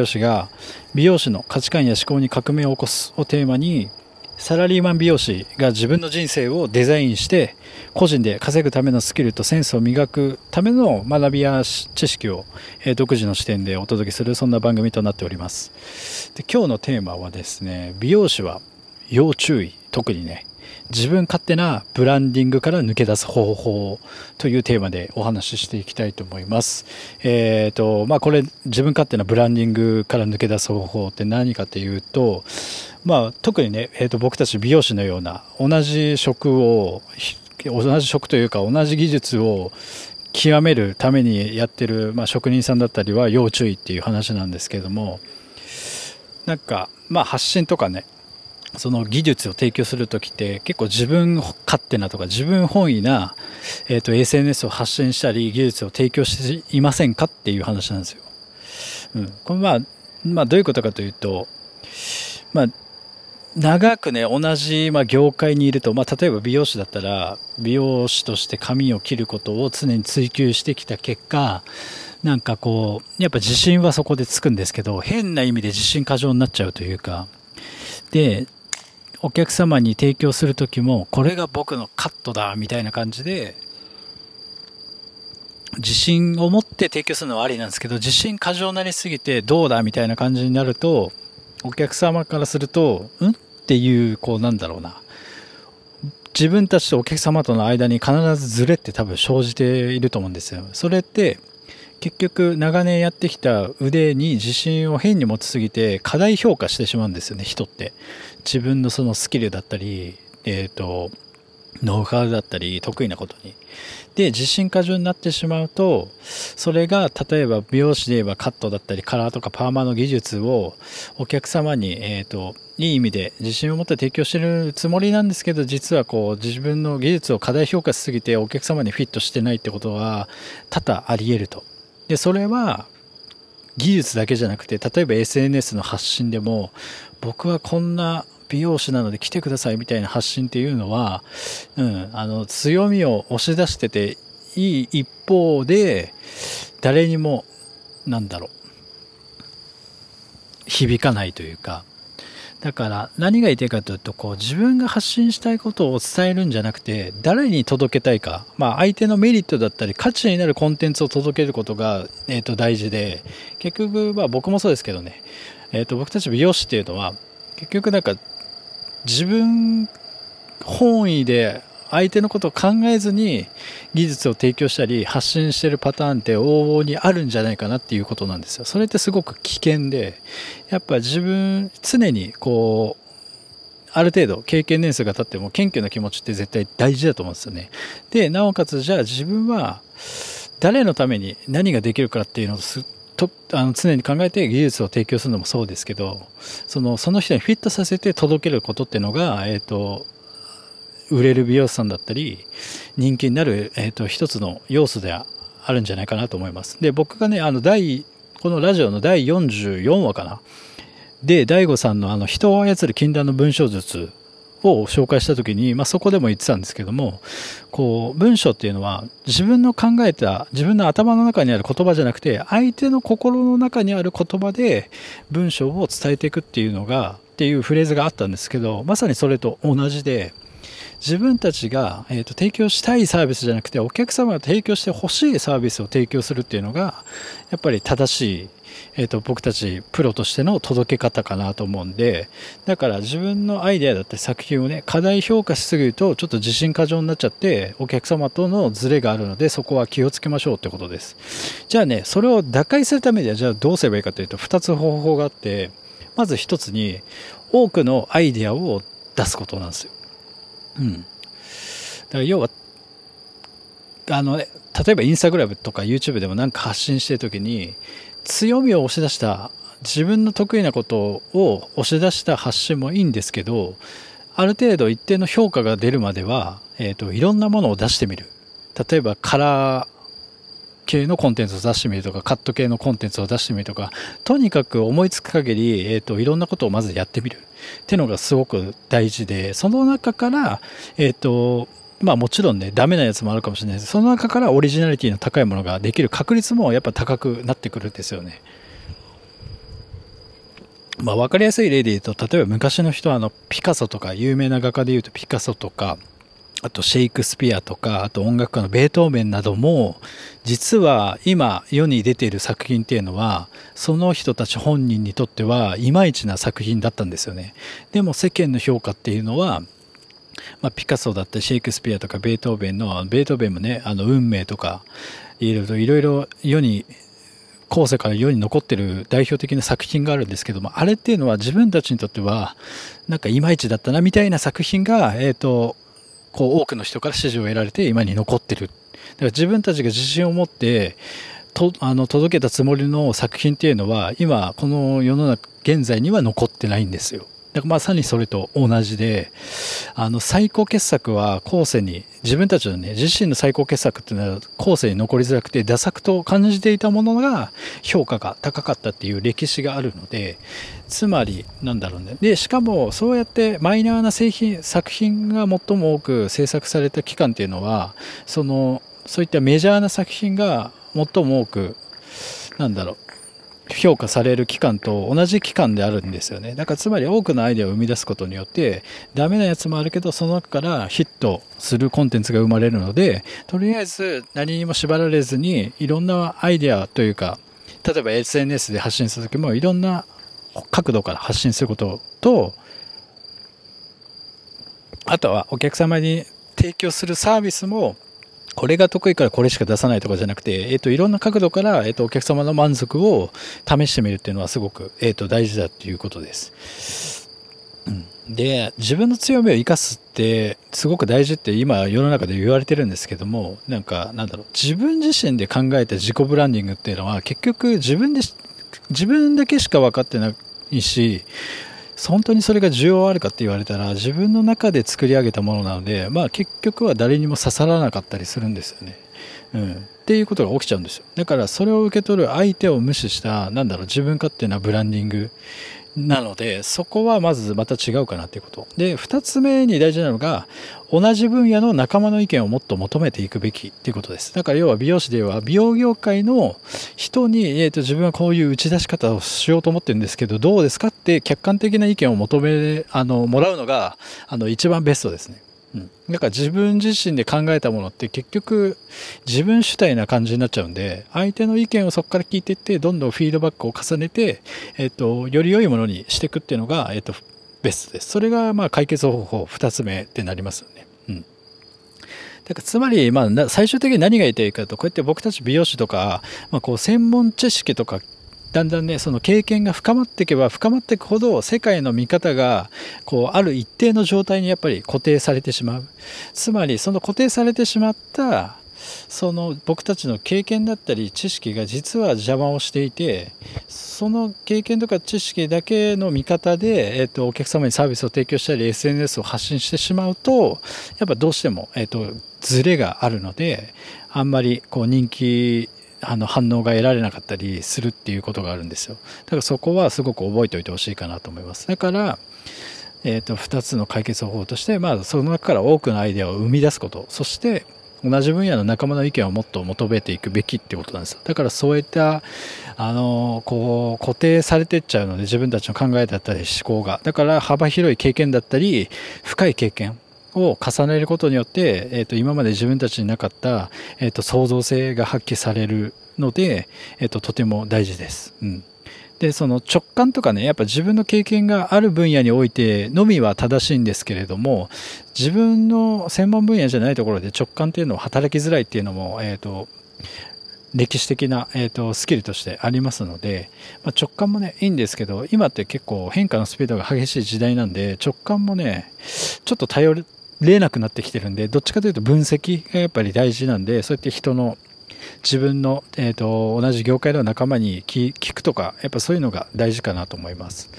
容師が美容師の価値観や思考に革命を起こすをテーマにサラリーマン美容師が自分の人生をデザインして個人で稼ぐためのスキルとセンスを磨くための学びや知識を独自の視点でお届けするそんな番組となっております。で今日のテーマはですね美容師は要注意特にね自分勝手なブランディングから抜け出す方法というテーマでお話ししていきたいと思います。えっ、ー、と、まあこれ自分勝手なブランディングから抜け出す方法って何かというと、まあ特にね、えー、と僕たち美容師のような同じ職を、同じ職というか同じ技術を極めるためにやってる、まあ、職人さんだったりは要注意っていう話なんですけどもなんかまあ発信とかねその技術を提供する時って結構自分勝手なとか自分本位な、えーと、SNS を発信したり技術を提供していませんかっていう話なんですよ。うん、これまあ、まあ、どういうことかというと、まあ、長くね同じ、まあ、業界にいると、まあ、例えば美容師だったら美容師として髪を切ることを常に追求してきた結果なんかこうやっぱ自信はそこでつくんですけど変な意味で自信過剰になっちゃうというかでお客様に提供する時もこれが僕のカットだみたいな感じで自信を持って提供するのはありなんですけど自信過剰になりすぎてどうだみたいな感じになるとお客様からするとんっていうこうなんだろうな。自分たちとお客様との間に必ずズレって多分生じていると思うんですよ。それって結局長年やってきた腕に自信を変に持ちすぎて過大評価してしまうんですよね人って。自分のそのスキルだったりえっ、ー、とノウハウだったり得意なことに。で自信過剰になってしまうとそれが例えば美容師で言えばカットだったりカラーとかパーマの技術をお客様に、えーと、いい意味で自信を持って提供してるつもりなんですけど実はこう自分の技術を過大評価しすぎてお客様にフィットしてないってことは多々あり得ると。でそれは技術だけじゃなくて例えば SNS の発信でも僕はこんな美容師なので来てくださいみたいな発信っていうのは、うん、あの強みを押し出してていい一方で誰にもなんだろう響かないというかだから何が言いたいかというとこう自分が発信したいことを伝えるんじゃなくて誰に届けたいか、まあ、相手のメリットだったり価値になるコンテンツを届けることが、えー、と大事で結局、まあ、僕もそうですけどね、えー、と僕たち美容師っていうのは結局なんか自分本位で相手のことを考えずに技術を提供したり発信してるパターンって往々にあるんじゃないかなっていうことなんですよ。それってすごく危険で、やっぱ自分常にこう、ある程度経験年数が経っても謙虚な気持ちって絶対大事だと思うんですよね。で、なおかつじゃあ自分は誰のために何ができるかっていうのをとあの常に考えて技術を提供するのもそうですけどそのその人にフィットさせて届けることっていうのが、えーと、売れる美容師さんだったり人気になる、えーと、一つの要素であるんじゃないかなと思います。で僕がねあの第このラジオの第44話かなで DAIGO さんのあの人を操る禁断の文章術を紹介した時に、まあ、そこでも言ってたんですけどもこう文章っていうのは自分の考えた自分の頭の中にある言葉じゃなくて相手の心の中にある言葉で文章を伝えていくっていうのがっていうフレーズがあったんですけどまさにそれと同じで自分たちが、えーと、提供したいサービスじゃなくてお客様が提供してほしいサービスを提供するっていうのがやっぱり正しいえーと、僕たちプロとしての届け方かなと思うんでだから自分のアイデアだったり作品をね過大評価しすぎるとちょっと自信過剰になっちゃってお客様とのズレがあるのでそこは気をつけましょうってことです。じゃあねそれを打開するためにはじゃあどうすればいいかというと2つ方法があってまず1つに多くのアイデアを出すことなんですよ。うん。だから要はあの、ね、例えばインスタグラムとか YouTube でも何か発信してる時に強みを押し出した自分の得意なことを押し出した発信もいいんですけどある程度一定の評価が出るまでは、えーと、いろんなものを出してみる。例えばカラー系のコンテンツを出してみるとかカット系のコンテンツを出してみるとかとにかく思いつく限り、えーと、いろんなことをまずやってみる。ってのがすごく大事でその中から、えーとまあもちろんね、ダメなやつもあるかもしれないです。その中からオリジナリティの高いものができる確率もやっぱ高くなってくるんですよね。まあ、分かりやすい例で言うと例えば昔の人はあのピカソとか有名な画家で言うとピカソとかあとシェイクスピアとかあと音楽家のベートーベンなども実は今世に出ている作品っていうのはその人たち本人にとってはいまいちな作品だったんですよね。でも世間の評価っていうのはまあ、ピカソだったりシェイクスピアとかベートーベンのベートーベンもねあの運命とかいろいろいろ世に後世から世に残ってる代表的な作品があるんですけどもあれっていうのは自分たちにとってはなんかいまいちだったなみたいな作品が、えーと、こう多くの人から支持を得られて今に残ってる。だから自分たちが自信を持ってとあの届けたつもりの作品っていうのは今この世の中現在には残ってないんですよ。だからまさにそれと同じであの最高傑作は後世に自分たちのね自身の最高傑作っていうのは後世に残りづらくてダ作と感じていたものが評価が高かったっていう歴史があるのでつまりなんだろうね。でしかもそうやってマイナーな製品作品が最も多く制作された期間っていうのはそのそういったメジャーな作品が最も多くなんだろう。評価される期間と同じ期間であるんですよね。だからつまり多くのアイデアを生み出すことによってダメなやつもあるけどその中からヒットするコンテンツが生まれるのでとりあえず何にも縛られずにいろんなアイデアというか例えば SNS で発信する時もいろんな角度から発信することとあとはお客様に提供するサービスもこれが得意からこれしか出さないとかじゃなくて、えっ、と、いろんな角度から、えっ、と、お客様の満足を試してみるっていうのはすごく、えっ、と、大事だっていうことです。で、自分の強みを生かすってすごく大事って今世の中で言われてるんですけども、なんか、なんだろう、自分自身で考えた自己ブランディングっていうのは結局自分で、自分だけしか分かってないし、本当にそれが需要あるかって言われたら自分の中で作り上げたものなので、まあ、結局は誰にも刺さらなかったりするんですよね。うん、っていうことが起きちゃうんですよ。だからそれを受け取る相手を無視したなんだろう自分勝手なブランディング。なのでそこはまずまた違うかなっていうこと。で2つ目に大事なのが同じ分野の仲間の意見をもっと求めていくべきっていうことです。だから要は美容師では美容業界の人に、えーと、自分はこういう打ち出し方をしようと思ってるんですけどどうですかって客観的な意見を求めあのもらうのがあの一番ベストですね。うん、だから自分自身で考えたものって結局自分主体な感じになっちゃうんで相手の意見をそこから聞いていってどんどんフィードバックを重ねて、えっと、より良いものにしていくっていうのが、えっと、ベストです。それがまあ解決方法2つ目ってなりますよね。うん。だからつまり、まあ、最終的に何が言いたいかとこうやって僕たち美容師とか、まあ、こう専門知識とかだんだんねその経験が深まっていけば深まっていくほど世界の見方がこうある一定の状態にやっぱり固定されてしまう。つまりその固定されてしまったその僕たちの経験だったり知識が実は邪魔をしていてその経験とか知識だけの見方で、えー、とお客様にサービスを提供したり SNS を発信してしまうとやっぱどうしても、えー、とズレがあるのであんまりこう人気あの反応が得られなかったりするっていうことがあるんですよ。だからそこはすごく覚えておいてほしいかなと思います。だからえーと、2つの解決方法として、まあ、その中から多くのアイデアを生み出すこと。そして同じ分野の仲間の意見をもっと求めていくべきってことなんですよ。だからそういったあのこう固定されてっちゃうので自分たちの考えだったり思考が。だから幅広い経験だったり深い経験。を重ねることによって、えー、と今まで自分たちになかった、えー、と創造性が発揮されるので、えー、ととても大事です。うんでその直感とかねやっぱ自分の経験がある分野においてのみは正しいんですけれども自分の専門分野じゃないところで直感っていうのは働きづらいっていうのも、えーと、歴史的な、えーと、スキルとしてありますので、まあ、直感もねいいんですけど今って結構変化のスピードが激しい時代なんで直感もねちょっと頼れなくなってきてるんでどっちかというと分析がやっぱり大事なんでそうやって人の自分の、えーと、同じ業界の仲間に聞くとかやっぱそういうのが大事かなと思います。